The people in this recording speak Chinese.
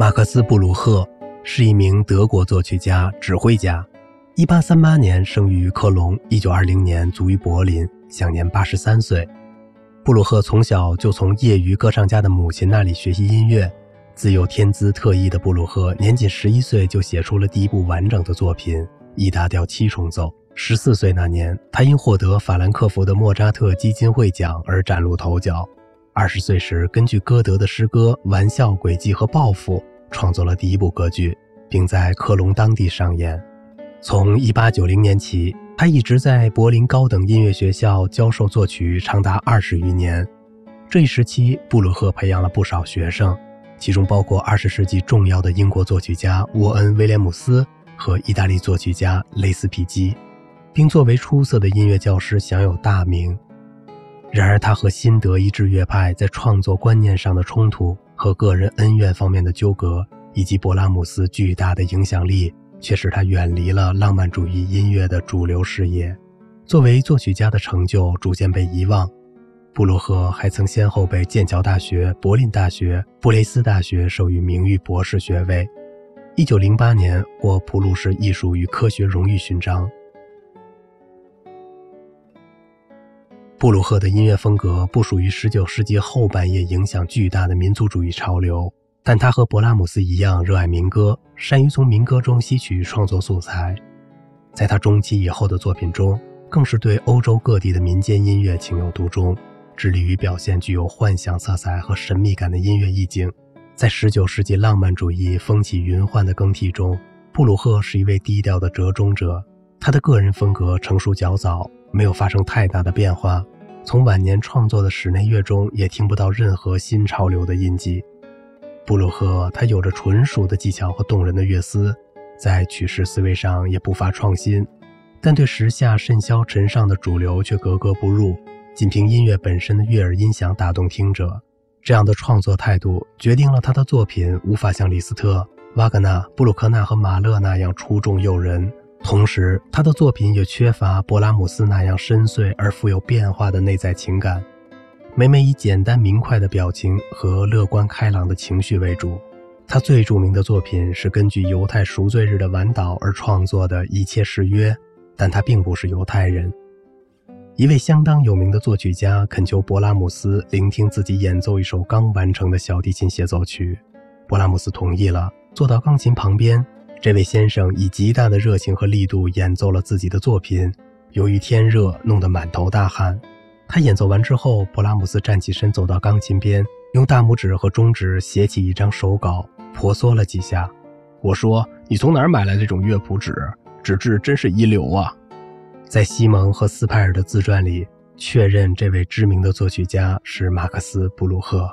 马克思·布鲁赫是一名德国作曲家、指挥家。1838年生于科隆，1920年卒于柏林，享年83岁。布鲁赫从小就从业余歌唱家的母亲那里学习音乐，自幼天资特异的布鲁赫，年仅11岁就写出了第一部完整的作品《E 大调七重奏》。14岁那年，他因获得法兰克福的莫扎特基金会奖而崭露头角。20岁时，根据歌德的诗歌《玩笑、诡计和报复》。创作了第一部歌剧，并在科隆当地上演。从1890年起，他一直在柏林高等音乐学校教授作曲，长达二十余年。这一时期，布鲁赫培养了不少学生，其中包括20世纪重要的英国作曲家沃恩·威廉姆斯和意大利作曲家雷斯皮基，并作为出色的音乐教师享有大名。然而，他和新德意志乐派在创作观念上的冲突。和个人恩怨方面的纠葛，以及勃拉姆斯巨大的影响力，却使他远离了浪漫主义音乐的主流视野。作为作曲家的成就逐渐被遗忘。布洛赫还曾先后被剑桥大学、柏林大学、布雷斯大学授予名誉博士学位。1908年获普鲁士艺术与科学荣誉勋章。布鲁赫的音乐风格不属于19世纪后半叶影响巨大的民族主义潮流，但他和勃拉姆斯一样热爱民歌，善于从民歌中吸取创作素材。在他中期以后的作品中，更是对欧洲各地的民间音乐情有独钟，致力于表现具有幻想色彩和神秘感的音乐意境。在19世纪浪漫主义风起云幻的更替中，布鲁赫是一位低调的折中者，他的个人风格成熟较早。没有发生太大的变化，从晚年创作的室内乐中也听不到任何新潮流的印记。布鲁赫他有着纯熟的技巧和动人的乐思，在曲式思维上也不乏创新，但对时下甚嚣尘上的主流却格格不入，仅凭音乐本身的悦耳音响打动听者。这样的创作态度决定了他的作品无法像李斯特、瓦格纳、布鲁克纳和马勒那样出众诱人。同时，他的作品也缺乏勃拉姆斯那样深邃而富有变化的内在情感，每每以简单明快的表情和乐观开朗的情绪为主。他最著名的作品是根据犹太赎罪日的晚祷而创作的《一切誓约》，但他并不是犹太人。一位相当有名的作曲家恳求勃拉姆斯聆听自己演奏一首刚完成的小提琴协奏曲，勃拉姆斯同意了，坐到钢琴旁边。这位先生以极大的热情和力度演奏了自己的作品。由于天热，弄得满头大汗。他演奏完之后，勃拉姆斯站起身，走到钢琴边，用大拇指和中指写起一张手稿，婆娑了几下。我说：“你从哪儿买来这种乐谱纸？纸质真是一流啊！”在西蒙和斯派尔的自传里，确认这位知名的作曲家是马克思·布鲁赫。